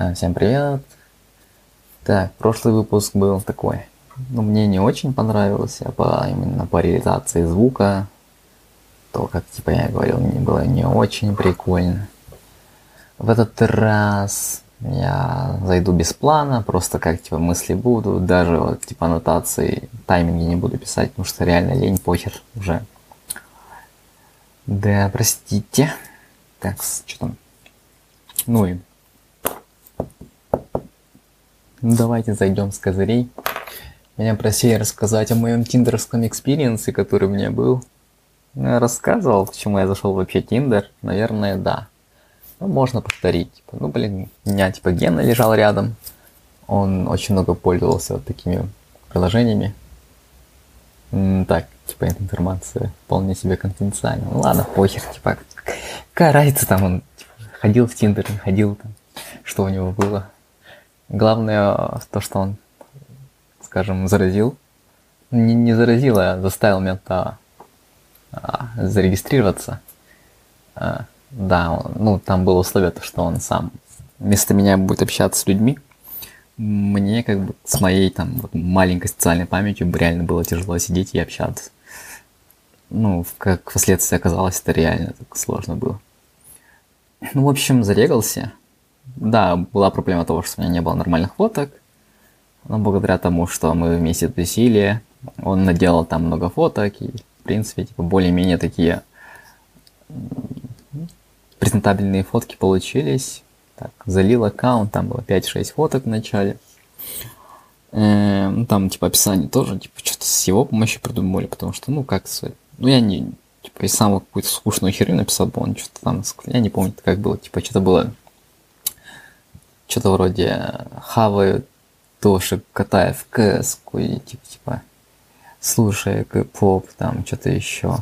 А, Всем привет. Так, прошлый выпуск был такой. Ну, мне не очень понравился по именно по реализации звука. То, как типа я говорил, мне было не очень прикольно. В этот раз я зайду без плана, просто как типа мысли буду, даже вот типа аннотации, тайминги не буду писать, потому что реально лень, похер уже. Да, простите. Так, что там? Ну и ну, давайте зайдем с козырей. Меня просили рассказать о моем тиндерском experience 'е, который у меня был. Я рассказывал, почему я зашел вообще Tinder. Наверное, да. Ну, можно повторить. Типа, ну, блин, у меня типа Гена лежал рядом. Он очень много пользовался вот такими приложениями. Так, типа эта информация вполне себе конфиденциальна. Ну ладно, похер, типа, какая разница там он типа, ходил в Тиндер, не ходил там, что у него было. Главное то, что он, скажем, заразил. Не, не заразил, а заставил мента а, зарегистрироваться. А, да, он, ну там было условие, то, что он сам вместо меня будет общаться с людьми. Мне как бы с моей там вот, маленькой социальной памятью реально было тяжело сидеть и общаться. Ну, как впоследствии оказалось, это реально так сложно было. Ну, в общем, зарегался. Да, была проблема того, что у меня не было нормальных фоток. Но благодаря тому, что мы вместе тусили, он наделал там много фоток. И, в принципе, типа, более-менее такие презентабельные фотки получились. Так, залил аккаунт, там было 5-6 фоток в начале. Эм, там, типа, описание тоже, типа, что-то с его помощью придумали, потому что, ну, как ну, я не, типа, из самого какую-то скучную херню написал бы, он что-то там, я не помню, как было, типа, что-то было что-то вроде хаваю тоже катая в кс и типа, типа слушая поп там что-то еще.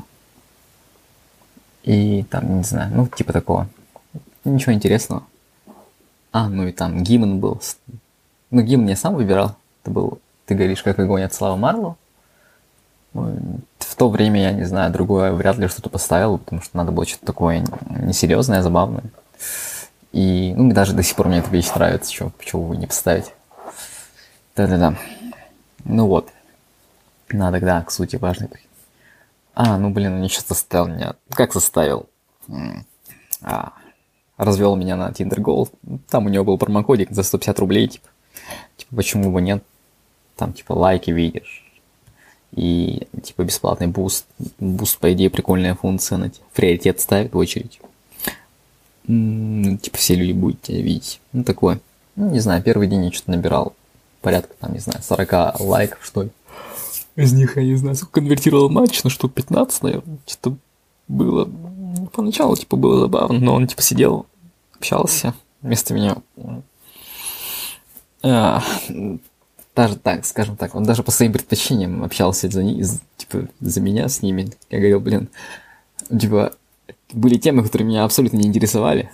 И там, не знаю, ну, типа такого. Ничего интересного. А, ну и там гимн был. Ну, гимн я сам выбирал. Это был «Ты говоришь, как огонь» от Слава Марло. В то время, я не знаю, другое вряд ли что-то поставил, потому что надо было что-то такое несерьезное, забавное. И, ну, даже до сих пор мне эта вещь нравится, чего, почему бы не поставить. Да-да-да. Ну вот. Надо, да, к сути важный. А, ну, блин, он еще заставил меня. Как заставил? А, развел меня на Tinder Gold. Там у него был промокодик за 150 рублей, типа. Типа, почему бы нет? Там, типа, лайки видишь. И, типа, бесплатный буст. Буст, по идее, прикольная функция. На приоритет ставит в очередь типа все люди будут тебя видеть. Ну, такое. Ну, не знаю, первый день я что-то набирал порядка, там, не знаю, 40 лайков, что ли. Из них, я не знаю, сколько конвертировал матч, на штук 15, наверное. Что-то было... Поначалу, типа, было забавно, но он, типа, сидел, общался вместо меня. А, даже так, скажем так, он даже по своим предпочтениям общался за, типа, за меня с ними. Я говорил, блин, типа, были темы, которые меня абсолютно не интересовали.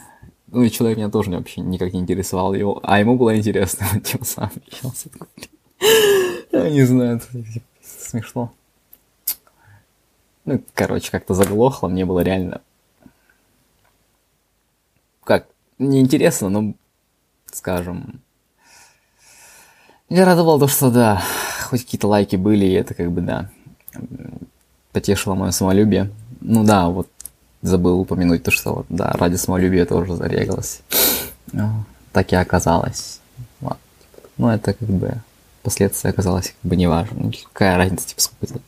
Ну и человек меня тоже вообще никак не интересовал, его, а ему было интересно, он тем сам общался. Я не знаю, это смешно. Ну, короче, как-то заглохло, мне было реально... Как, неинтересно, но, скажем... Я радовал то, что да, хоть какие-то лайки были, и это как бы, да, потешило мое самолюбие. Ну да, вот забыл упомянуть то, что вот, да, ради самолюбия тоже зарегалось. Ну, так и оказалось. Вот. Ну, это как бы последствия оказалось как бы неважно. Ну, какая разница, типа, сколько,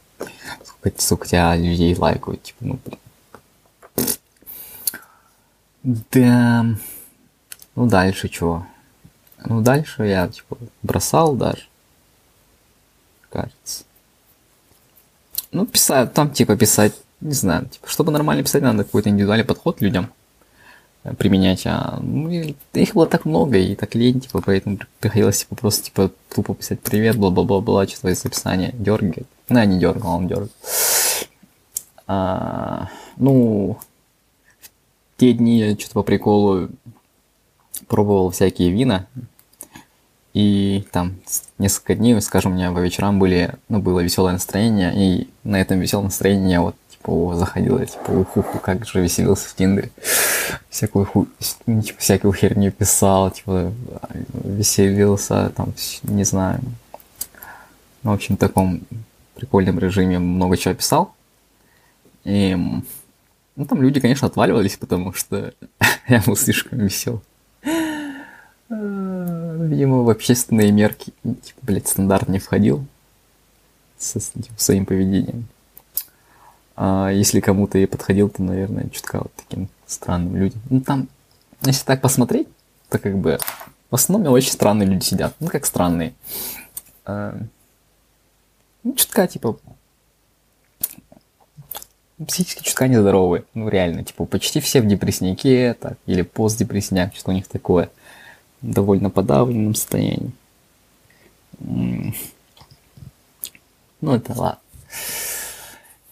сколько, сколько тебя людей лайкают, типа, ну, блин. Да. Ну, дальше чего? Ну, дальше я, типа, бросал даже. Кажется. Ну, писать, там, типа, писать не знаю, типа, чтобы нормально писать, надо какой-то индивидуальный подход людям э, применять, а ну, их было так много и так лень, типа, поэтому приходилось, типа, просто, типа, тупо писать привет, бла-бла-бла-бла, что-то из описания дергает. Ну, я не дергал, он дергает. А, ну, в те дни я что-то по приколу пробовал всякие вина, и там несколько дней, скажем, у меня по вечерам были, ну, было веселое настроение, и на этом веселом настроении я вот типа, заходил, типа, уху, как же веселился в Тиндере. Всякую, ху... типа, всякую херню писал, типа, веселился, там, не знаю. Ну, в общем, в таком прикольном режиме много чего писал. И, ну, там люди, конечно, отваливались, потому что я был слишком весел. А, видимо, в общественные мерки, типа, блядь, стандарт не входил со типа, своим поведением. А если кому-то и подходил, то, наверное, чутка вот таким странным людям. Ну, там, если так посмотреть, то как бы в основном очень странные люди сидят. Ну, как странные. А, ну, чутка, типа, психически чутка нездоровые. Ну, реально, типа, почти все в депрессняке, так, или постдепрессняк, что у них такое. Довольно подавленном состоянии. Ну, это ладно.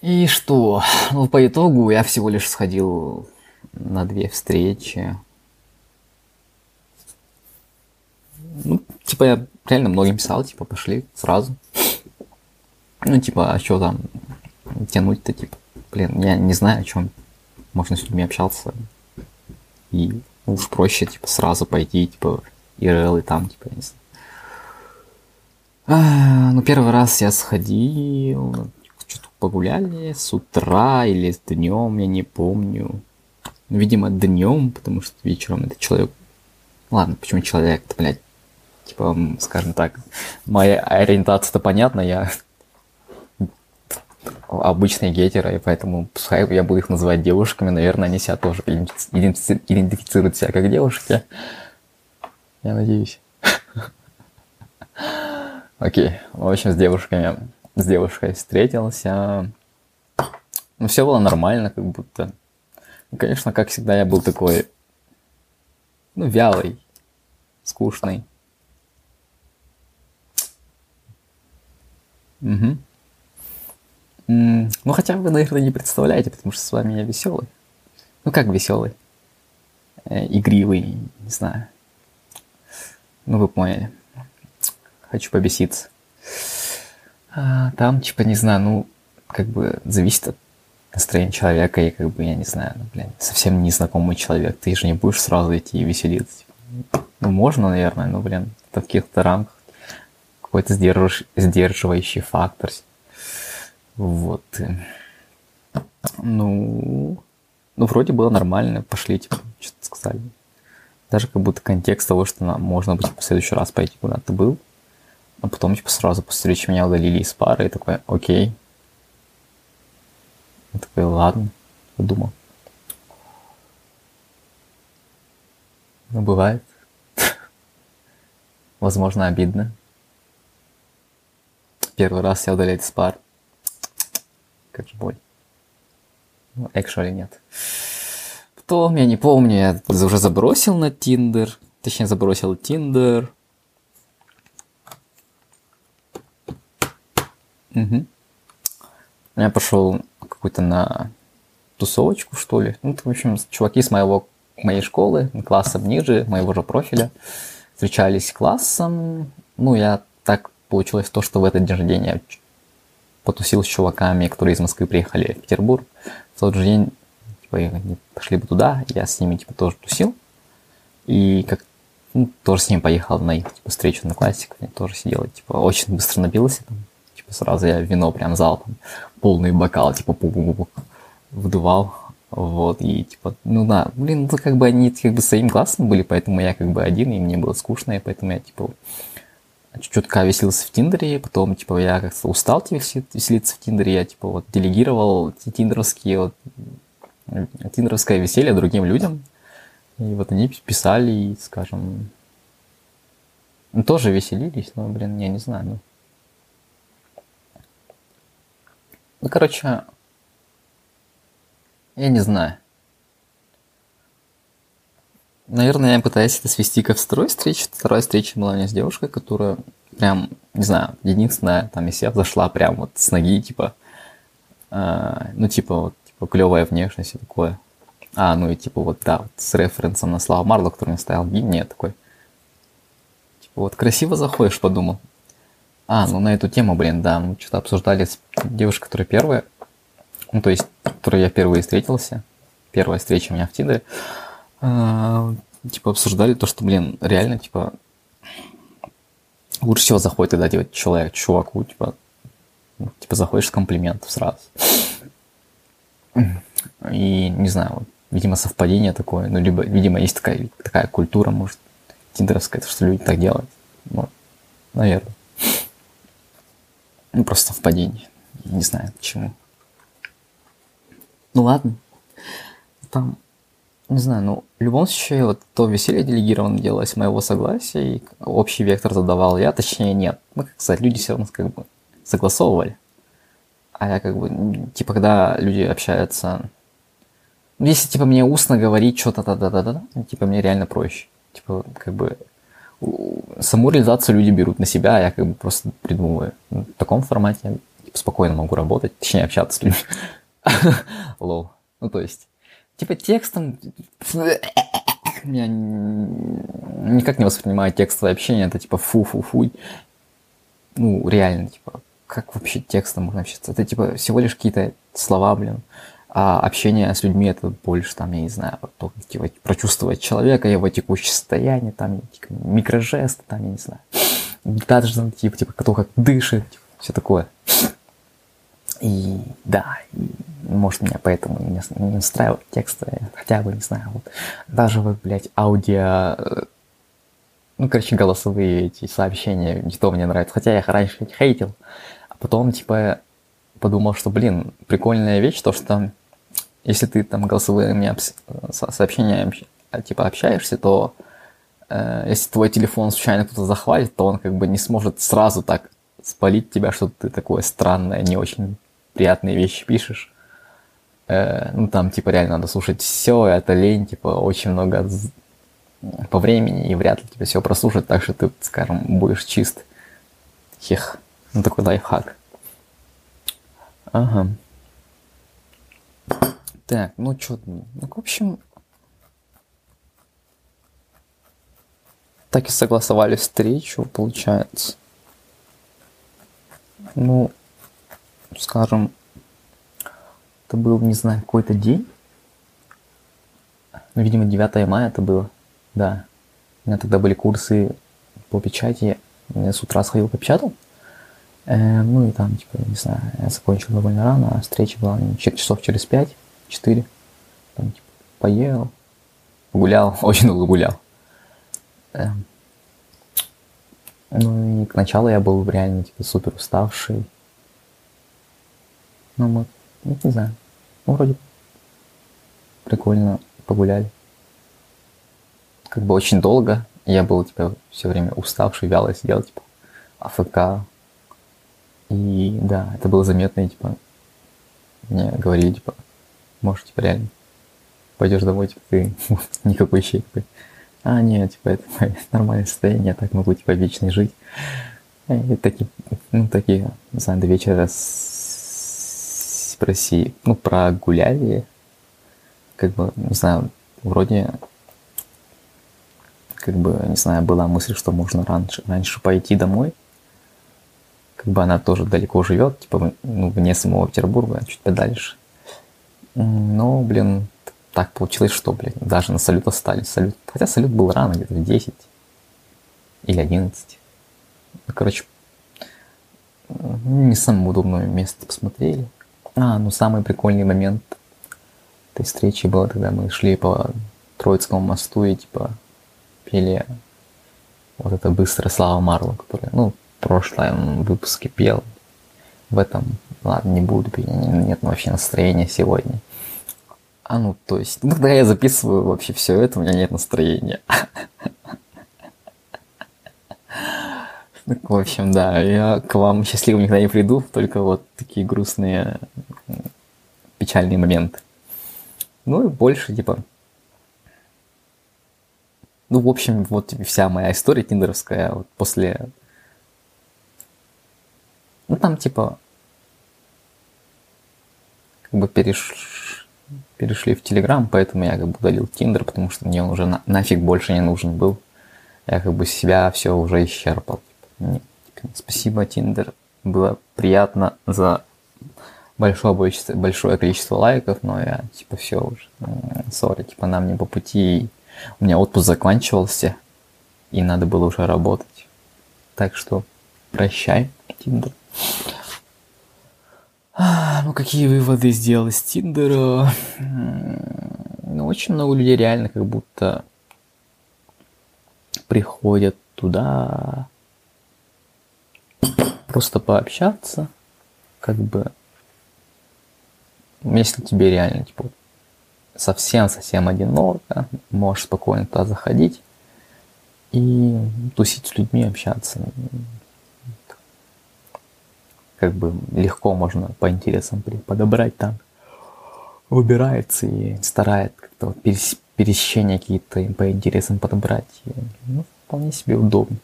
И что? Ну, по итогу я всего лишь сходил на две встречи. Ну, типа, я реально многим писал, типа, пошли сразу. Ну, типа, а что там тянуть-то, типа, блин, я не знаю, о чем можно с людьми общаться. И уж проще, типа, сразу пойти, типа, ИРЛ и там, типа, я не знаю. А, ну, первый раз я сходил, погуляли с утра или с днем, я не помню. Ну, видимо, днем, потому что вечером этот человек... Ладно, почему человек то блядь, типа, скажем так, моя ориентация-то понятна, я обычные гетеры, и поэтому пускай я буду их называть девушками, наверное, они себя тоже идентифицируют себя как девушки. Я надеюсь. Окей, в общем, с девушками с девушкой встретился. Ну, все было нормально, как будто. Ну, конечно, как всегда, я был такой, ну, вялый, скучный. Угу. Ну, хотя вы, наверное, не представляете, потому что с вами я веселый. Ну, как веселый? Э, игривый, не знаю. Ну, вы поняли. Хочу побеситься. А, там, типа, не знаю, ну, как бы зависит от настроения человека, и как бы, я не знаю, ну, блин, совсем незнакомый человек, ты же не будешь сразу идти и веселиться. Типа. Ну, можно, наверное, но, блин, в каких-то рамках какой-то сдерж... сдерживающий фактор. Вот. Ну, ну, вроде было нормально, пошли, типа, что-то сказали. Даже как будто контекст того, что нам можно быть в следующий раз пойти куда-то был. А потом, типа, сразу после встречи меня удалили из пары, и такой, окей. Я такой, ладно, подумал. Ну, бывает. Возможно, обидно. Первый раз я удаляют из пар. Как же боль. Ну, actually нет. Потом, я не помню, я уже забросил на Тиндер. Точнее, забросил Тиндер. Угу. Я пошел какую-то на тусовочку, что ли. Ну, в общем, чуваки с моего, моей школы, классом ниже, моего же профиля, встречались классом. Ну, я так получилось то, что в этот день рождения я потусил с чуваками, которые из Москвы приехали в Петербург. В тот же день типа, они пошли бы туда, я с ними типа тоже тусил. И как ну, тоже с ними поехал на их типа, встречу на классиков, тоже сидел, типа, очень быстро набился там, сразу я вино прям залпом, полный бокал, типа, пу -пу -пу вдувал, вот, и типа, ну да, блин, ну как бы они как бы своим классом были, поэтому я как бы один, и мне было скучно, и поэтому я, типа, чуть-чуть веселился в Тиндере, потом, типа, я как-то устал типа, веселиться в Тиндере, я, типа, вот, делегировал тиндеровские, вот, тиндеровское веселье другим людям, и вот они писали, и, скажем, тоже веселились, но, блин, я не знаю, ну, Ну, короче, я не знаю. Наверное, я пытаюсь это свести ко второй встрече. Вторая встреча была у меня с девушкой, которая прям, не знаю, единственная, там, если я зашла прям вот с ноги, типа, э, ну, типа, вот, типа, клевая внешность и такое. А, ну и типа вот, да, вот с референсом на Слава Марло, который мне ставил гимн, я такой, типа, вот красиво заходишь, подумал. А, ну на эту тему, блин, да, мы что-то обсуждали с девушкой, которая первая ну, то есть, которой я впервые встретился, первая встреча у меня в Тиндере, э, типа, обсуждали то, что, блин, реально, типа, лучше всего заходит, когда типа, человек, чуваку, типа, ну, типа, заходишь с комплиментов сразу. И, не знаю, вот, видимо, совпадение такое, ну, либо, видимо, есть такая, такая культура, может, тиндеровская, что люди так делают. Ну, наверное. Ну, просто совпадение. Не знаю, почему. Ну, ладно. Там, не знаю, ну, в любом случае, вот то веселье делегировано делалось моего согласия, и общий вектор задавал я, точнее, нет. Мы, как сказать, люди все равно как бы согласовывали. А я как бы, типа, когда люди общаются... Ну, если, типа, мне устно говорить что-то, да-да-да-да, типа, мне реально проще. Типа, как бы, саму реализацию люди берут на себя, а я как бы просто придумываю. В таком формате я типа, спокойно могу работать, точнее, общаться с людьми. Лол. Ну, то есть, типа, текстом... Я никак не воспринимаю текстовое общение, это типа фу-фу-фу. Ну, реально, типа, как вообще текстом можно общаться? Это типа всего лишь какие-то слова, блин. А общение с людьми это больше, там, я не знаю, то, типа, прочувствовать человека, его текущее состояние, там, микрожесты, там, я не знаю. Даже, типа, типа, кто как дышит, типа, все такое. И да, и, может меня поэтому не, не устраивает тексты, хотя бы, не знаю, вот даже вот, блядь, аудио, э, ну, короче, голосовые эти сообщения, не то мне нравится, хотя я раньше их хейтил, а потом, типа, подумал, что, блин, прикольная вещь, то, что если ты там голосовыми сообщениями типа общаешься, то э, если твой телефон случайно кто-то захватит, то он как бы не сможет сразу так спалить тебя, что ты такое странное, не очень приятные вещи пишешь. Э, ну там типа реально надо слушать все, это лень, типа очень много по времени, и вряд ли тебе все прослушать, так что ты, скажем, будешь чист. Хех. Ну такой лайфхак. Ага. Так, ну что, ну, в общем, так и согласовали встречу, получается. Ну, скажем, это был, не знаю, какой-то день. Ну, видимо, 9 мая это было. Да. У меня тогда были курсы по печати. Я с утра сходил попечатал. Э, ну и там, типа, не знаю, я закончил довольно рано, а встреча была часов через пять. 4. Там, типа, поел, гулял, очень долго гулял. Эм. Ну и к началу я был реально типа супер уставший. Ну мы, ну, не знаю, ну вроде прикольно погуляли. Как бы очень долго. Я был типа все время уставший, вяло сидел, типа АФК. И да, это было заметно, и, типа, мне говорили, типа, может, типа, реально пойдешь домой, типа, ты никакой щей такой. А, нет, типа, это мое нормальное состояние, я так могу, типа, вечно жить. И такие, ну, такие, не знаю, до вечера спроси, ну, прогуляли, как бы, не знаю, вроде, как бы, не знаю, была мысль, что можно раньше, раньше пойти домой, как бы она тоже далеко живет, типа, ну, вне самого Петербурга, чуть подальше. Ну, блин, так получилось, что, блин, даже на салют остались. Салют, хотя салют был рано, где-то в 10 или 11. Ну, короче, не самое удобное место посмотрели. А, ну самый прикольный момент этой встречи был, когда мы шли по Троицкому мосту и типа пели вот это быстрое Слава Марло, который, ну, в прошлом выпуске пел. В этом Ладно, не буду, нет вообще настроения сегодня. А ну, то есть, ну, когда я записываю вообще все это, у меня нет настроения. В общем, да, я к вам счастливым никогда не приду, только вот такие грустные, печальные моменты. Ну и больше, типа, ну, в общем, вот вся моя история тиндеровская вот после... Ну, там, типа, как бы переш... перешли в Телеграм, поэтому я как бы удалил Тиндер, потому что мне он уже на... нафиг больше не нужен был. Я как бы себя все уже исчерпал. Типа, спасибо, Тиндер. Было приятно за большое, большое, большое количество лайков, но я, типа, все уже, сори, типа, нам не по пути. У меня отпуск заканчивался, и надо было уже работать. Так что прощай, Тиндер. Ну, какие выводы сделал из Тиндера? Ну, очень много людей реально как будто приходят туда просто пообщаться, как бы, если тебе реально, типа, совсем-совсем одиноко, можешь спокойно туда заходить и тусить с людьми, общаться. Как бы легко можно по интересам подобрать там. Выбирается и старает как-то вот пересечения какие-то по интересам подобрать. И, ну, вполне себе удобно.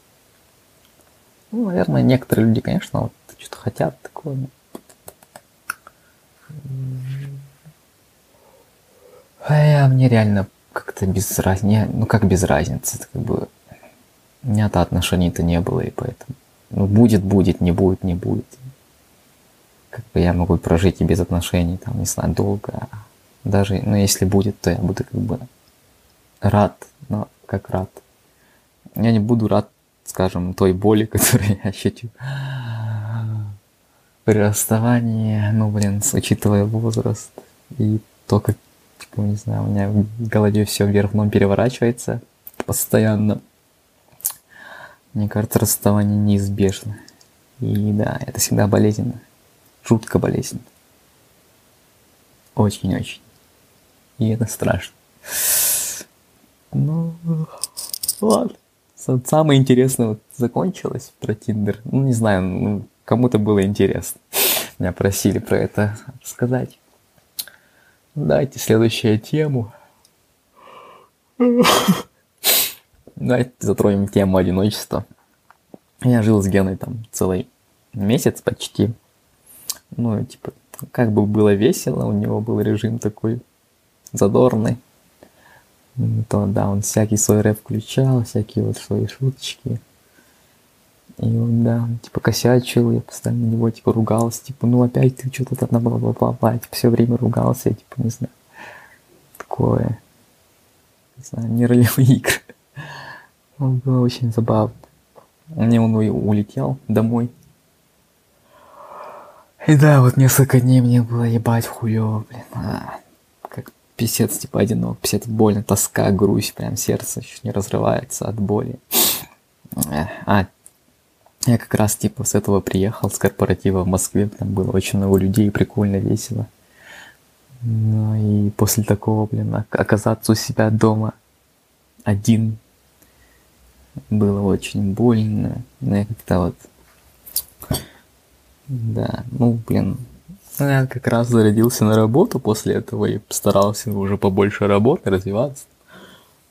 Ну, наверное, некоторые люди, конечно, вот что-то хотят такое. А я, мне реально как-то без разницы, ну как без разницы, это как бы у меня-то отношений-то не было, и поэтому, ну будет, будет, не будет, не будет. Как бы я могу прожить и без отношений, там, не знаю, долго. Даже, ну если будет, то я буду как бы рад, но как рад. Я не буду рад скажем, той боли, которую я ощутил при расставании, ну, блин, учитывая возраст и то, как, типа, не знаю, у меня в голове все вверх дном переворачивается постоянно. Мне кажется, расставание неизбежно. И да, это всегда болезненно. Жутко болезненно. Очень-очень. И это страшно. Ну, ладно самое интересное вот закончилось про Тиндер. Ну, не знаю, ну, кому-то было интересно. Меня просили про это рассказать. Давайте следующую тему. Давайте затронем тему одиночества. Я жил с Геной там целый месяц почти. Ну, типа, как бы было весело, у него был режим такой задорный то да, он всякий свой рэп включал, всякие вот свои шуточки. И он, да, типа косячил, я постоянно на него типа ругался, типа, ну опять ты что-то там бла бла бла бла типа все время ругался, я, типа, не знаю, такое, не знаю, не ролевые игры. Он было очень забавно. Мне он улетел домой. И да, вот несколько дней мне было ебать в хуёво, блин. А писец, типа, одинок, писец, больно, тоска, грусть, прям сердце чуть не разрывается от боли. А, я как раз, типа, с этого приехал, с корпоратива в Москве, там было очень много людей, прикольно, весело. Ну и после такого, блин, оказаться у себя дома один было очень больно. Но я как-то вот... Да, ну, блин, ну, я как раз зарядился на работу после этого и старался уже побольше работать, развиваться,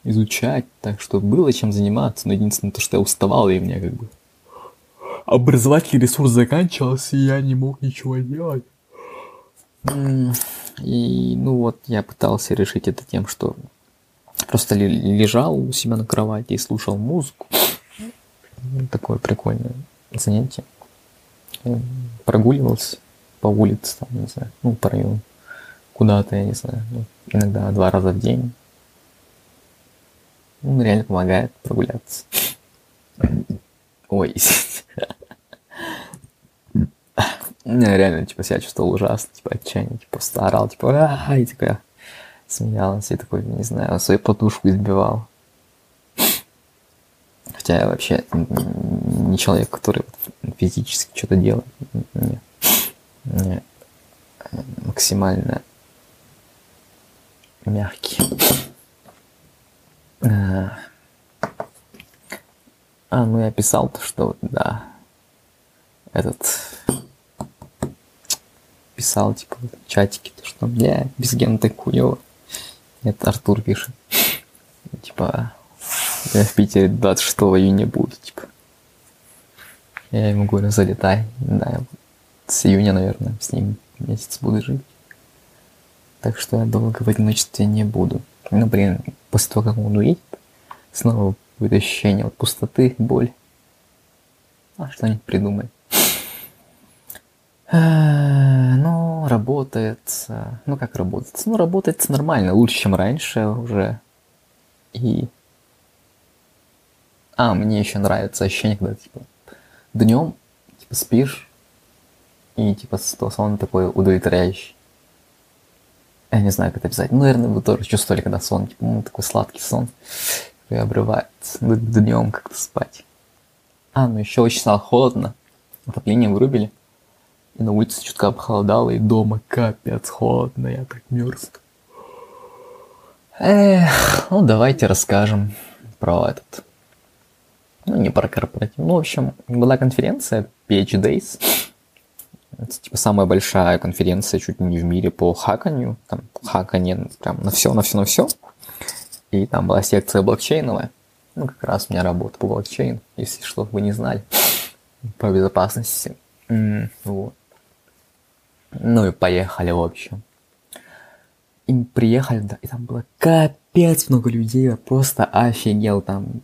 изучать, так что было чем заниматься, но единственное то, что я уставал, и мне как бы образовательный ресурс заканчивался, и я не мог ничего делать. И, ну вот, я пытался решить это тем, что просто лежал у себя на кровати и слушал музыку. Такое прикольное занятие. Прогуливался по улице, там, не знаю, ну, по району, куда-то, я не знаю, ну, иногда два раза в день. Ну, реально помогает прогуляться. Ой, не, реально, типа, себя чувствовал ужасно, типа, отчаяние, типа, орал, типа, а и такая смеялась, и такой, не знаю, свою подушку избивал. Хотя я вообще не человек, который физически что-то делает. Нет максимально мягкий. А, а, ну я писал-то, что вот, да, этот писал, типа, в чатике, то, что я без гена так хуёво. Это Артур пишет. Типа, я в Питере 26 июня буду, типа. Я ему говорю, залетай. Да, с июня, наверное, с ним месяц буду жить. Так что я долго в одиночестве не буду. Ну, блин, после того, как он уедет, снова будет ощущение вот пустоты, боль. А что-нибудь придумай. А, ну, работает, ну как работает? Ну, работает нормально, лучше, чем раньше уже. И... А, мне еще нравится ощущение, когда, типа, днем, типа, спишь, и, типа, сон такой удовлетворяющий. Я не знаю, как это описать. Ну, наверное, вы тоже чувствовали, когда сон, типа, ну, такой сладкий сон, и обрывается. Днем как-то спать. А, ну еще очень стало холодно. Отопление вырубили. И на улице чутка похолодало, и дома капец холодно, я так мерз. Эх, ну давайте расскажем про этот. Ну, не про корпоратив. Ну, в общем, была конференция PH Days. Это, типа, самая большая конференция чуть не в мире по хаканью. Там хаканье прям на все, на все, на все. И там была секция блокчейновая. Ну, как раз у меня работа по блокчейну, если что, вы не знали. По безопасности. Mm, вот. Ну и поехали, в общем. И приехали, да, и там было капец много людей, я просто офигел там.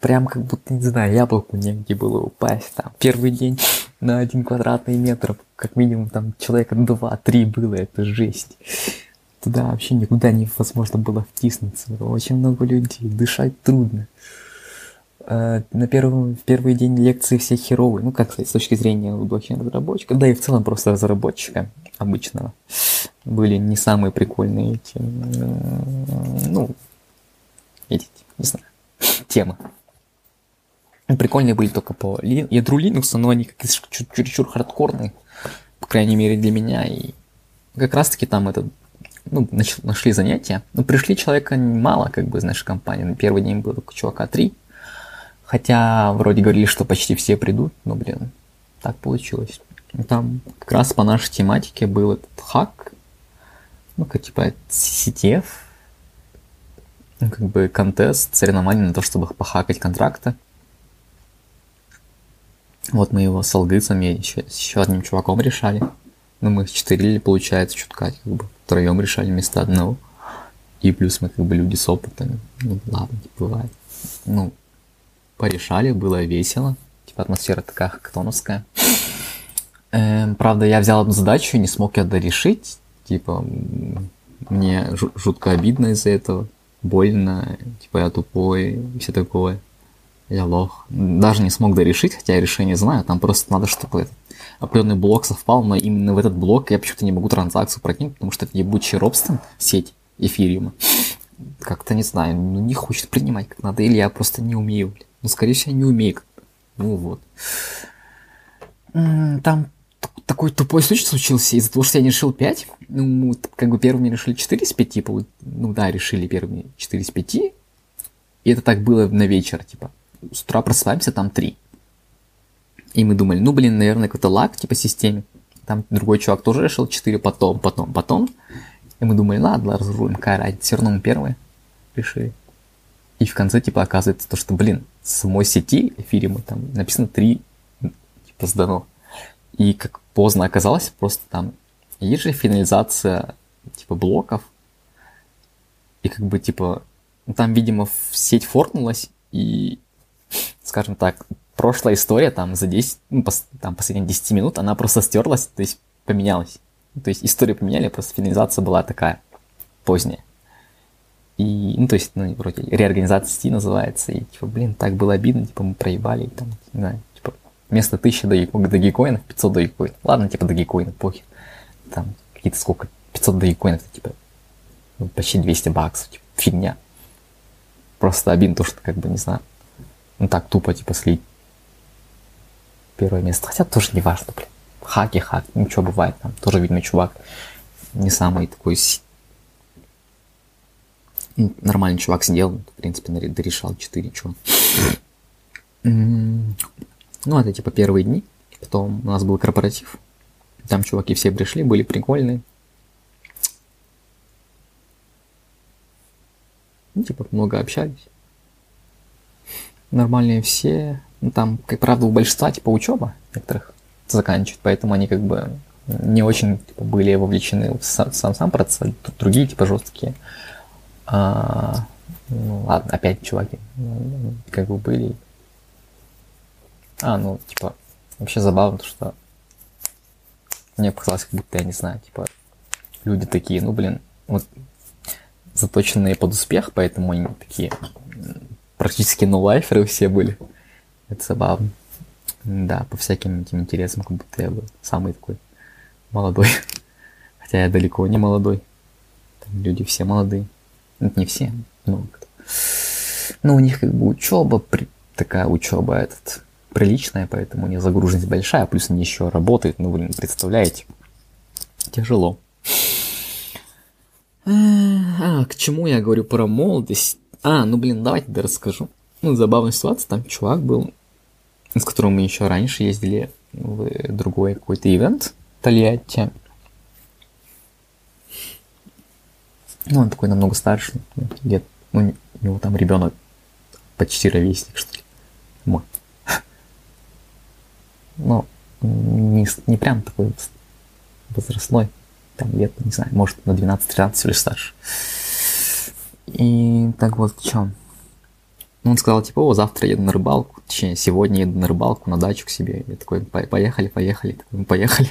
Прям как будто, не знаю, яблоку негде было упасть там. Первый день на один квадратный метр, как минимум там человека два-три было, это жесть. Туда вообще никуда невозможно было втиснуться. Очень много людей, дышать трудно. Э, на первом, в первый день лекции все херовые, ну, как сказать, с точки зрения блокчейн-разработчика, да и в целом просто разработчика обычного, были не самые прикольные эти, ну, эти, не знаю, темы. Прикольные были только по ядру Linux, но они как чересчур хардкорные, по крайней мере для меня, и как раз-таки там этот ну, нашли занятия. Ну, пришли человека мало, как бы, знаешь, компании. На первый день было только чувака три. Хотя вроде говорили, что почти все придут, но, блин, так получилось. Там как раз по нашей тематике был этот хак, ну, как типа CTF, ну, как бы контест, соревнование на то, чтобы похакать контракты. Вот мы его с алгыцами еще, еще одним чуваком решали. Ну, мы четырили, получается, чутка, как бы втроем решали вместо одного. И плюс мы как бы люди с опытом. Ну, ладно, не бывает. Ну, порешали, было весело. Типа атмосфера такая хактоновская. Эм, правда, я взял одну задачу и не смог ее дорешить. Типа, мне жутко обидно из-за этого. Больно, типа я тупой все такое. Я лох. Даже не смог дорешить, хотя я решение знаю. Там просто надо, чтобы этот определенный блок совпал, но именно в этот блок я почему-то не могу транзакцию прокинуть, потому что это ебучий Робстон, сеть эфириума. Как-то не знаю, ну не хочет принимать как надо, или я просто не умею. Ну, скорее всего, я не умею. Ну вот. Там такой тупой случай случился из-за того, что я не решил 5. Ну, как бы первыми решили 4 из 5. Ну да, решили первыми 4 из 5. И это так было на вечер, типа. С утра просыпаемся, там 3. И мы думали, ну, блин, наверное, какой-то лаг, типа, системе. Там другой чувак тоже решил 4, потом, потом, потом. И мы думали, ладно, разрулим, разница, все равно мы первые решили. И в конце, типа, оказывается то, что, блин, с самой сети эфириума там написано 3, типа, сдано. И как поздно оказалось, просто там есть же финализация, типа, блоков. И как бы, типа, там, видимо, сеть форкнулась, и, скажем так, прошлая история там за 10, ну, пос, там последние 10 минут, она просто стерлась, то есть поменялась. То есть историю поменяли, просто финализация была такая поздняя. И, ну, то есть, ну, вроде реорганизация сети называется, и, типа, блин, так было обидно, типа, мы проебали, и, там, не знаю, вместо 1000 догикоинов 500 догикоинов. Ладно, типа, догикоинов, похер. Там, какие-то сколько, 500 догикоинов, это, типа, ну, почти 200 баксов, типа, фигня. Просто обидно то, что, как бы, не знаю, ну, так тупо, типа, слить первое место. Хотя тоже не важно, блин. Хаки, хак, ничего бывает там. Тоже, видно, чувак не самый такой ну, нормальный чувак сидел, в принципе, дорешал 4, чего. Ну, это типа первые дни. Потом у нас был корпоратив. Там чуваки все пришли, были прикольные. Ну, типа, много общались. Нормальные все. Ну, там, как правда, у большинства, типа, учеба некоторых заканчивают, поэтому они как бы не очень типа, были вовлечены в сам, сам, сам процесс, другие, типа, жесткие. А, ну, ладно, опять чуваки, ну, как бы были. А, ну, типа, вообще забавно, что Мне показалось, как будто, я не знаю, типа, люди такие, ну, блин, вот заточенные под успех, поэтому они такие практически нулайферы все были. Это забавно. Да, по всяким этим интересам, как будто я был самый такой молодой. Хотя я далеко не молодой. Там люди все молодые. Ну, не все, много кто. Но у них как бы учеба, при... такая учеба этот, приличная, поэтому у них загруженность большая, плюс они еще работают, ну, блин, представляете? Тяжело. А, к чему я говорю про молодость? А, ну, блин, давайте да расскажу. Ну, забавная ситуация, там чувак был, с которым мы еще раньше ездили в другой какой-то ивент в Тольятти. Ну, он такой намного старше, лет, ну, у него там ребенок почти ровесник, что ли. Но не, не прям такой возрастной, там лет, не знаю, может на 12-13 или старше. И так вот в чем. Ну, он сказал, типа, о, завтра еду на рыбалку, точнее, сегодня еду на рыбалку, на дачу к себе. Я такой, поехали, поехали, такой, поехали.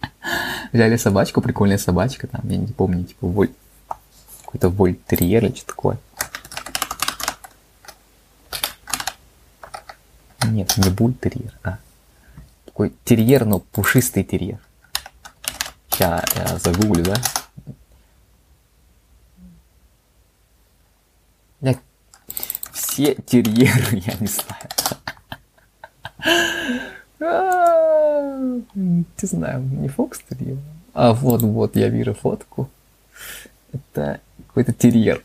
Взяли собачку, прикольная собачка, там, я не помню, типа, воль... какой-то вольтерьер или что такое. Нет, не бультерьер, а такой терьер, но пушистый терьер. Сейчас я загуглю, да? Я... Все терьеры, я не знаю. Не знаю, не Фокс терьер. А вот, вот, я вижу фотку. Это какой-то терьер.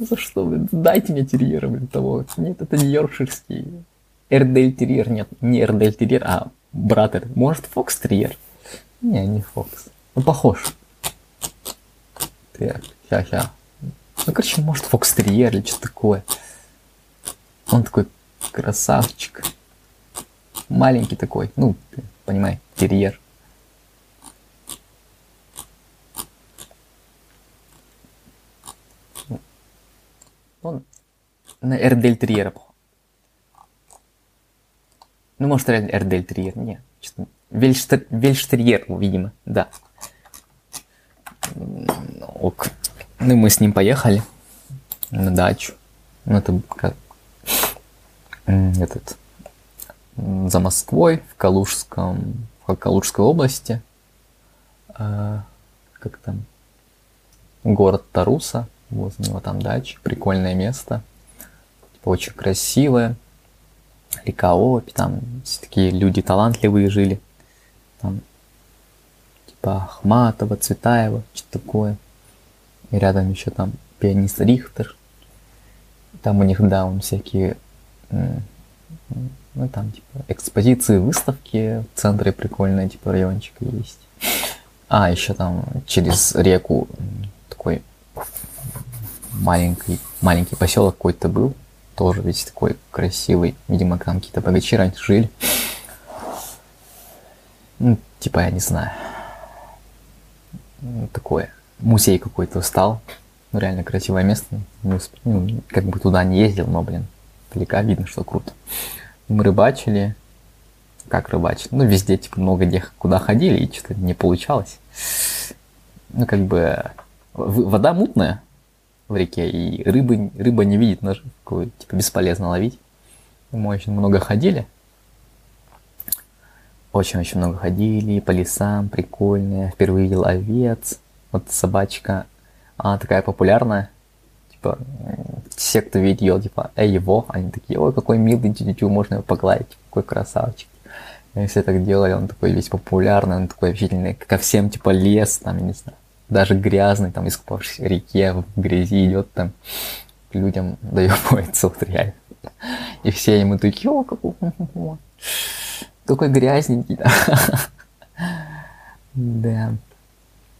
За что, блин? Дайте мне терьера, блин, того. Нет, это не йоркширский. Эрдель терьер, нет, не Эрдель терьер, а братер. Может, Фокс терьер? Не, не Фокс. Ну, похож. Так, ща, ща. Ну, короче, может, Фокс терьер или что такое. Он такой красавчик. Маленький такой, ну, понимаешь, терьер. На Эрдель Триера похож. Ну, может, Эрдель Триер. Нет. Вельштер... Вельштерьер, видимо, да. Ок. Ну, мы с ним поехали на дачу. Ну, это как... Этот... За Москвой, в Калужском... В Калужской области. А, как там? Город Таруса возле него там дача, прикольное место, типа, очень красивое, река Обь, там все такие люди талантливые жили, там типа Ахматова, Цветаева, что такое, и рядом еще там пианист Рихтер, там у них, да, он всякие, ну там типа экспозиции, выставки в центре прикольные, типа райончик есть. А, еще там через реку маленький, маленький поселок какой-то был, тоже весь такой красивый. Видимо, там какие-то богачи раньше жили. Ну, типа, я не знаю. Ну, такое. Музей какой-то стал. Ну, реально красивое место. Не усп... ну, как бы туда не ездил, но, блин, далеко видно, что круто. Мы рыбачили. Как рыбачили? Ну, везде, типа, много где куда ходили, и что-то не получалось. Ну, как бы, вода мутная, в реке, и рыбы, рыба не видит наживку, типа бесполезно ловить. Мы очень много ходили. Очень-очень много ходили по лесам, прикольные. Впервые видел овец. Вот собачка, она такая популярная. Типа, все, кто видит ее, типа, эй, его, они такие, ой, какой милый тю можно его погладить, какой красавчик. И все так делали, он такой весь популярный, он такой общительный, ко всем, типа, лес, там, я не знаю, даже грязный, там, искупавшись в реке, в грязи идет там, людям доебывается, вот реально. И все ему такие, о, какой, какой грязненький, да.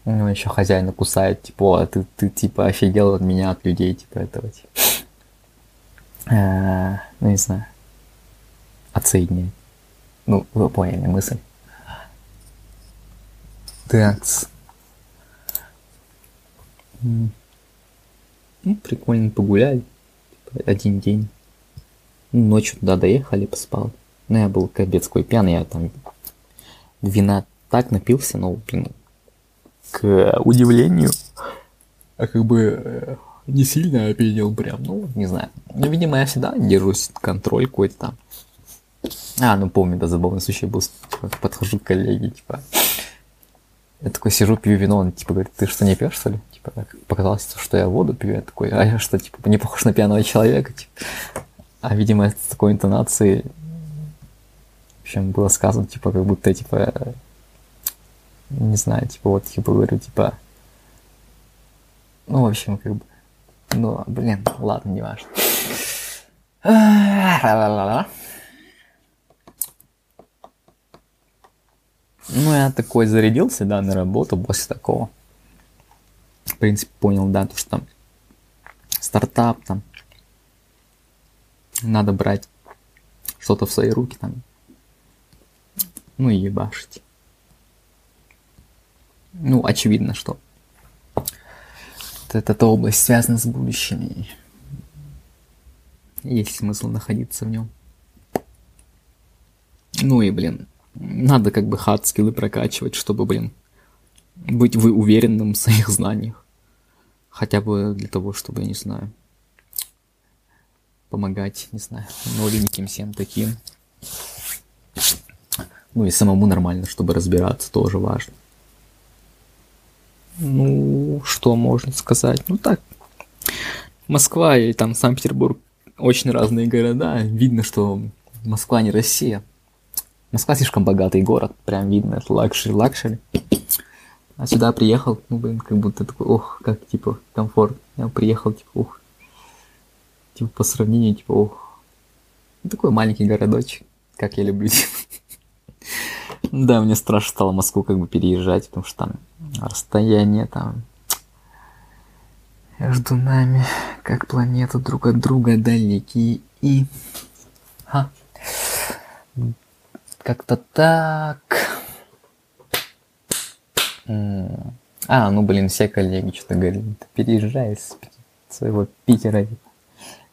Ну, еще хозяина кусает, типа, а ты, ты, типа, офигел от меня, от людей, типа, этого, типа. А, ну, не знаю. Отсоединять. Ну, вы поняли мысль. Такс. Ну, прикольно погуляли. Типа, один день. Ну, ночью туда доехали, поспал. Ну, я был капец какой пьяный, я там вина так напился, но, блин, к удивлению, а как бы э, не сильно опьянел прям, ну, не знаю. Ну, видимо, я всегда держусь контроль какой-то там. А, ну помню, да, забавный случай был, типа, подхожу к коллеге, типа, я такой сижу, пью вино, он типа говорит, ты что, не пьешь, что ли? Типа, показалось, что я воду пью, я такой, а я что, типа, не похож на пьяного человека, типа. А, видимо, с такой интонацией, в общем, было сказано, типа, как будто, типа, не знаю, типа, вот, типа, говорю, типа, ну, в общем, как бы, ну, блин, ладно, не важно. Ну, я такой зарядился, да, на работу после такого. Принципе, понял, да, то, что стартап, там, надо брать что-то в свои руки, там, ну и ебашить. Ну, очевидно, что вот эта область связана с будущим, и есть смысл находиться в нем. Ну и, блин, надо как бы хат скиллы прокачивать, чтобы, блин, быть вы уверенным в своих знаниях. Хотя бы для того, чтобы, я не знаю, помогать, не знаю, новеньким всем таким. Ну и самому нормально, чтобы разбираться, тоже важно. Ну, что можно сказать? Ну так, Москва и там Санкт-Петербург очень разные города. Видно, что Москва не Россия. Москва слишком богатый город, прям видно, это luxury, luxury. А сюда приехал, ну, блин, как будто такой, ох, как, типа, комфорт. Я приехал, типа, ух, типа, по сравнению, типа, ох, ну, такой маленький городочек, как я люблю. Да, мне страшно стало Москву как бы переезжать, потому что там расстояние там между нами, как планета друг от друга далекие и... Ха. Как-то так. А, ну блин, все коллеги что-то говорили, ты переезжай из своего Питера.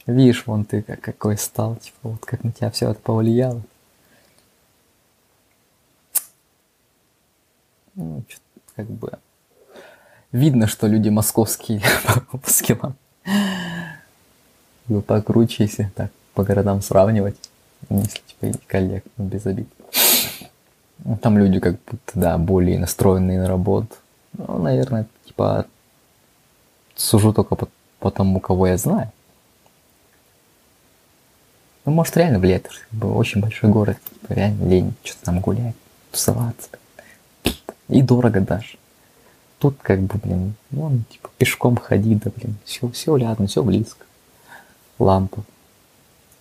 Видишь, вон ты как, какой стал, типа, вот как на тебя все это повлияло. Ну, как бы видно, что люди московские по скиллам. Ну, покруче, если так по городам сравнивать. Если типа коллег, без обид. Ну, там люди как будто, да, более настроенные на работу. Ну, наверное, типа, сужу только по, по тому, кого я знаю. Ну, может, реально как бы, очень большой город, типа, реально лень что-то там гулять, тусоваться. И дорого даже. Тут как бы, блин, ну, типа, пешком ходи, да, блин, все, все рядом, все близко. Лампа.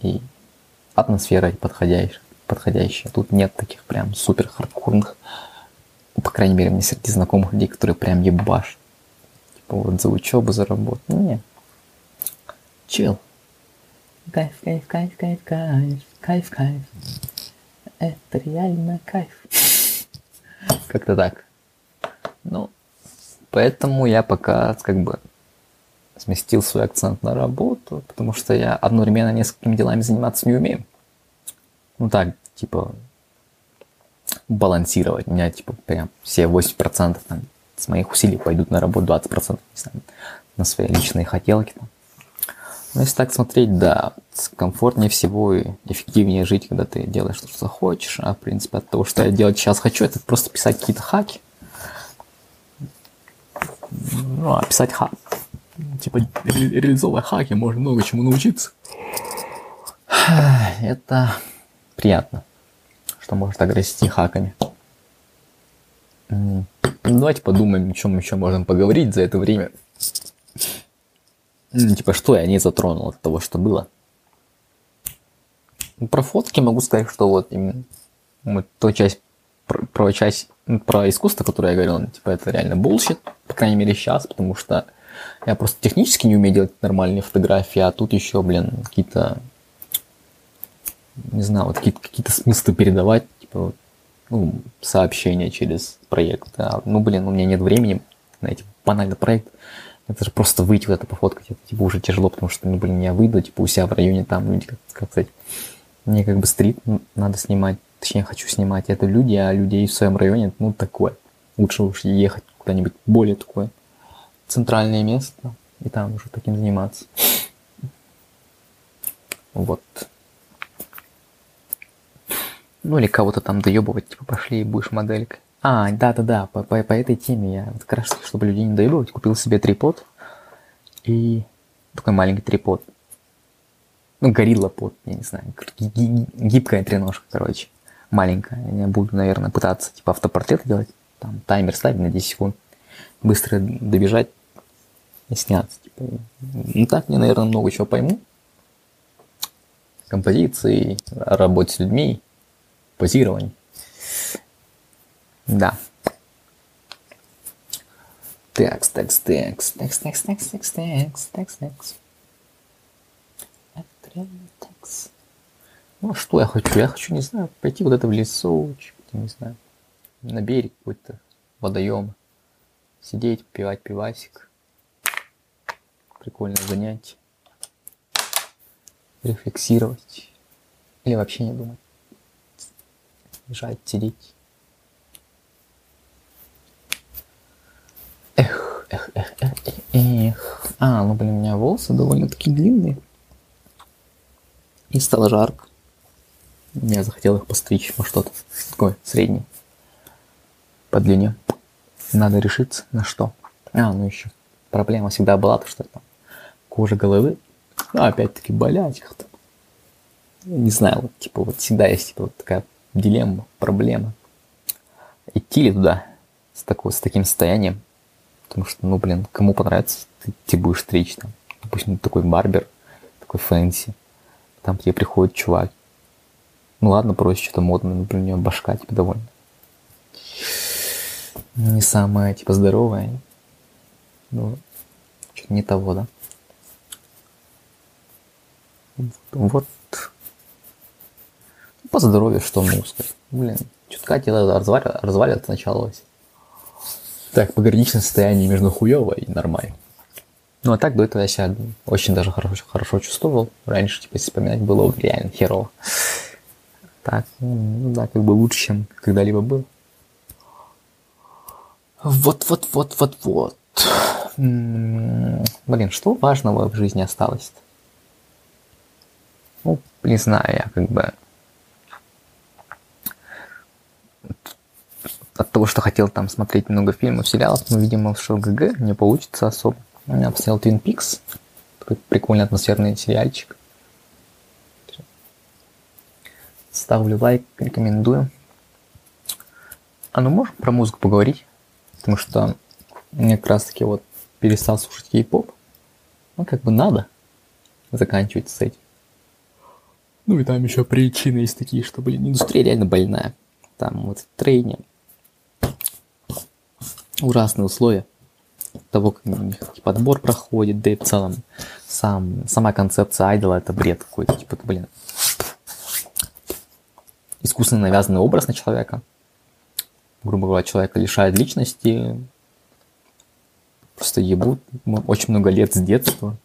И атмосфера подходящая подходящая. Тут нет таких прям супер хардкорных, по крайней мере, мне среди знакомых людей, которые прям ебаш. Типа вот за учебу, за работу. Ну, нет. Чил. Кайф, кайф, кайф, кайф, кайф, кайф, кайф. Это реально кайф. Как-то так. Ну, поэтому я пока как бы сместил свой акцент на работу, потому что я одновременно несколькими делами заниматься не умею ну так, типа, балансировать. У меня, типа, прям все 80% там, с моих усилий пойдут на работу, 20% не знаю, на свои личные хотелки. Там. Но если так смотреть, да, комфортнее всего и эффективнее жить, когда ты делаешь то, что хочешь. А, в принципе, от того, что я делать сейчас хочу, это просто писать какие-то хаки. Ну, а писать хак. Типа, ре- реализовывая хаки, можно много чему научиться. Это приятно, что может огрести хаками. Ну, давайте подумаем, о чем еще можем поговорить за это время. Ну, типа, что я не затронул от того, что было. Про фотки могу сказать, что вот именно ту часть, про, про часть, про искусство, которое я говорил, ну, типа, это реально bullshit, по крайней мере, сейчас, потому что я просто технически не умею делать нормальные фотографии, а тут еще, блин, какие-то не знаю, вот какие-то, какие смыслы передавать, типа, ну, сообщения через проект. А, ну, блин, у меня нет времени на эти банальный проект. Это же просто выйти вот это пофоткать, это типа уже тяжело, потому что, ну, блин, я выйду, типа, у себя в районе там люди, как, как сказать, Мне как бы стрит надо снимать, точнее хочу снимать. Это люди, а людей в своем районе, ну такое. Лучше уж ехать куда-нибудь более такое центральное место и там уже таким заниматься. Вот. Ну или кого-то там доебывать, типа пошли и будешь моделькой. А, да-да-да, по, по, по этой теме я вот как раз, чтобы людей не доебывать, купил себе трипод и такой маленький трипод. Ну, горилла под, я не знаю, гибкая треножка, короче, маленькая. Я буду, наверное, пытаться, типа, автопортрет делать, там, таймер ставить на 10 секунд, быстро добежать и сняться. Типа. Ну, так я, наверное, много чего пойму. Композиции, работе с людьми, позирование. Да. Текст, текст, текст, текст, текст, текст, текст, текст, текст, текст. Текст. Ну, что я хочу? Я хочу, не знаю, пойти вот это в лесочек, не знаю, на берег какой-то водоем, сидеть, пивать пивасик. Прикольное занятие. Рефлексировать. Или вообще не думать. Лежать, сидеть. Эх, эх, эх, эх, эх. А, ну блин, у меня волосы довольно-таки длинные. И стало жарко. Я захотел их постричь во что-то такое среднее. По длине. Надо решиться на что. А, ну еще проблема всегда была, то что там кожа головы, ну, опять-таки как-то. Не знаю, вот, типа, вот всегда есть типа, вот такая дилемма, проблема. Идти ли туда с, такой, с таким состоянием, Потому что, ну, блин, кому понравится, ты, ты будешь стричь там. Допустим, такой барбер, такой fancy. Там к тебе приходит чувак. Ну ладно, проще что-то модное, например, у него башка типа довольно. Не самая, типа, здоровая. Ну, что-то не того, да? Вот. По здоровью, что могу сказать. Блин, чутка тело разваливается, разваливается началось. Так, пограничное состояние между хуево и нормально. Ну а так до этого я себя очень даже хорошо, хорошо чувствовал. Раньше, типа, если вспоминать, было реально херово. Так, ну да, как бы лучше, чем когда-либо был. Вот-вот-вот-вот-вот. Блин, что важного в жизни осталось? -то? Ну, не знаю, я как бы от того, что хотел там смотреть много фильмов, сериалов, но, видимо, что ГГ не получится особо. Я посмотрел Twin Peaks, прикольный атмосферный сериальчик. Ставлю лайк, рекомендую. А ну можем про музыку поговорить? Потому что мне как раз таки вот перестал слушать кей-поп. Ну, как бы надо заканчивать с этим. Ну и там еще причины есть такие, что, блин, индустрия реально больная. Там вот в трейне ужасные условия того, как у них подбор проходит, да и в целом сам, сама концепция айдола это бред какой-то, типа, блин, искусственно навязанный образ на человека, грубо говоря, человека лишает личности, просто ебут очень много лет с детства.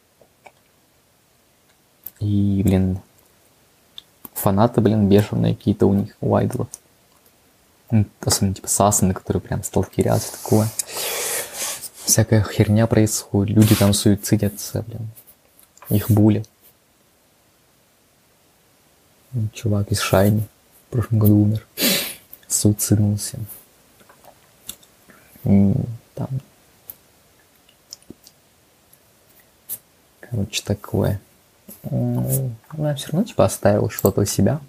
И, блин, фанаты, блин, бешеные какие-то у них, у айдолов. Особенно типа сасаны, которые прям сталкерятся, такое. Всякая херня происходит, люди там суицидятся, блин. Их булят. Чувак из Шайни в прошлом году умер. Суициднулся. Там. Короче, такое. Ну, я все равно типа оставил что-то у себя.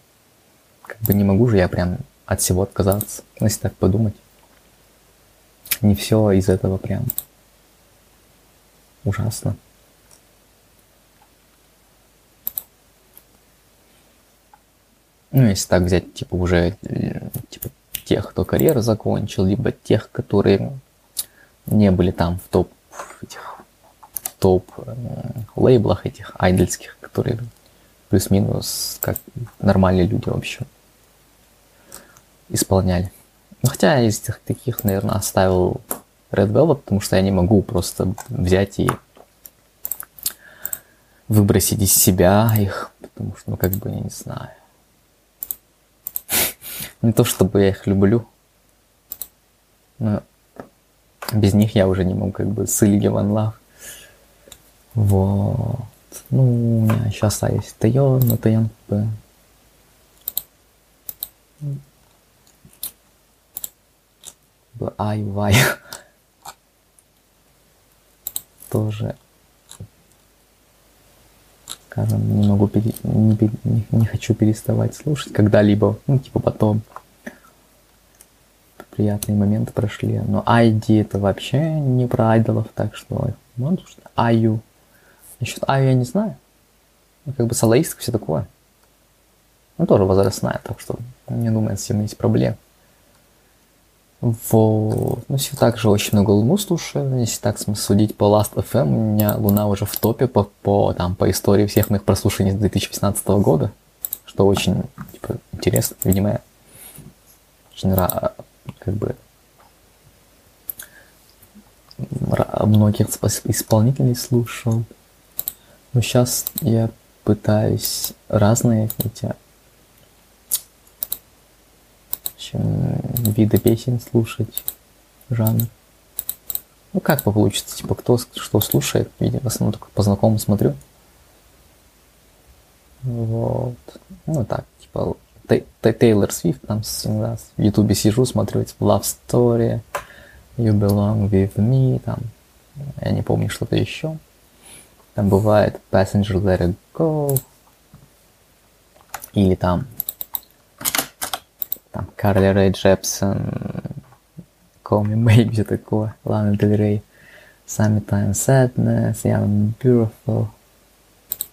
Как бы не могу же я прям от всего отказаться, ну, если так подумать. Не все из этого прям ужасно. Ну, если так взять, типа, уже типа, тех, кто карьеру закончил, либо тех, которые не были там в топ этих топ э, лейблах этих айдольских, которые плюс-минус как нормальные люди вообще исполняли. Ну, хотя из этих таких, наверное, оставил Red Velvet, потому что я не могу просто взять и выбросить из себя их, потому что, ну, как бы, я не знаю. Не то чтобы я их люблю, но без них я уже не могу как бы с Ильги One Love. Вот. Ну, у меня еще остались Тайон, но Тайон как бы... Ай, вай. Тоже скажем, не могу пере... не, не, не хочу переставать слушать когда-либо, ну, типа потом. Приятные моменты прошли. Но ID это вообще не про айдолов, так что, ну, Аю. Насчет Аю я не знаю. Ну, как бы солоистка, все такое. Ну, тоже возрастная, так что, не думаю, с этим есть проблем. Вот. Ну, все так же очень много Луну слушаю. Если так судить по Last FM, у меня Луна уже в топе по, по, там, по истории всех моих прослушаний с 2015 года. Что очень типа, интересно. Видимо, я очень ра, как бы многих исполнителей слушал. Но сейчас я пытаюсь разные эти чем виды песен слушать, жанр. Ну, как получится, типа, кто что слушает, видимо, в основном только по знакомым смотрю. Вот. Ну, так, типа, Тейлор Свифт, там всегда в Ютубе сижу, смотрю, типа, Love Story, You Belong With Me, там, я не помню, что-то еще. Там бывает Passenger Let It Go, или там там Карли Рэй Джепсон, Call Me Maybe, такое, Лана Дель Рей, Summertime Sadness, Young Beautiful.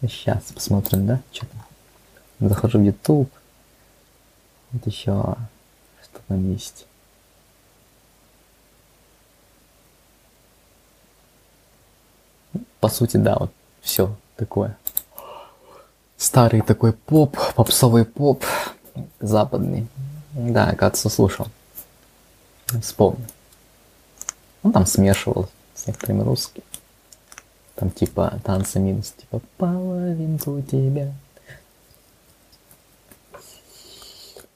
Сейчас посмотрим, да, что там. Захожу в YouTube. Вот еще что там есть. По сути, да, вот все такое. Старый такой поп, попсовый поп, западный. Да, кажется, слушал. Вспомнил. Он там смешивал с некоторыми русскими. Там типа танцы минус, типа половинку тебя.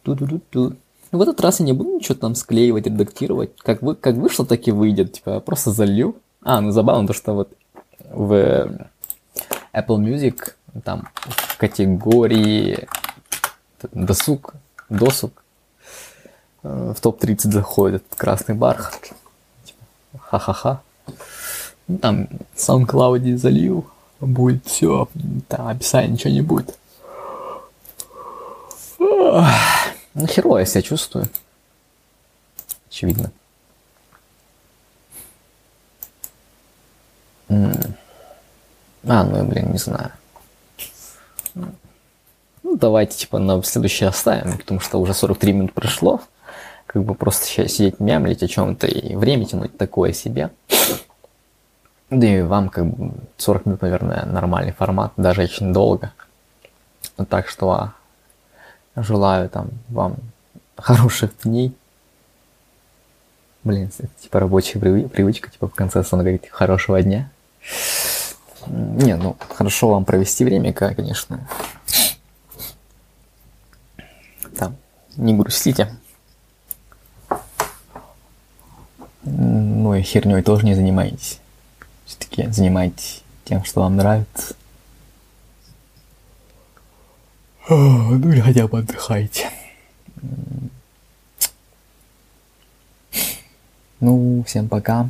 Ту-ду-ду-ду. Ну, в этот раз я не буду ничего там склеивать, редактировать. Как, вы, как вышло, так и выйдет. Типа, просто залью. А, ну забавно то, что вот в Apple Music там в категории досуг, досуг в топ-30 заходит красный бархат. Ха-ха-ха. Там SoundCloud залил, будет все, там описания ничего не будет. Ну, херово я себя чувствую. Очевидно. А, ну, я, блин, не знаю. Ну, давайте, типа, на следующее оставим, потому что уже 43 минут прошло как бы просто сейчас сидеть мямлить о чем-то и время тянуть такое себе. Да и вам как бы 40 минут, наверное, нормальный формат, даже очень долго. Так что желаю там вам хороших дней. Блин, это типа рабочая привычка, типа в конце сона говорить хорошего дня. Не, ну хорошо вам провести время, конечно. Там, не грустите. Ну и херней тоже не занимайтесь. Все-таки занимайтесь тем, что вам нравится. Ну или хотя бы отдыхайте. Ну, всем пока.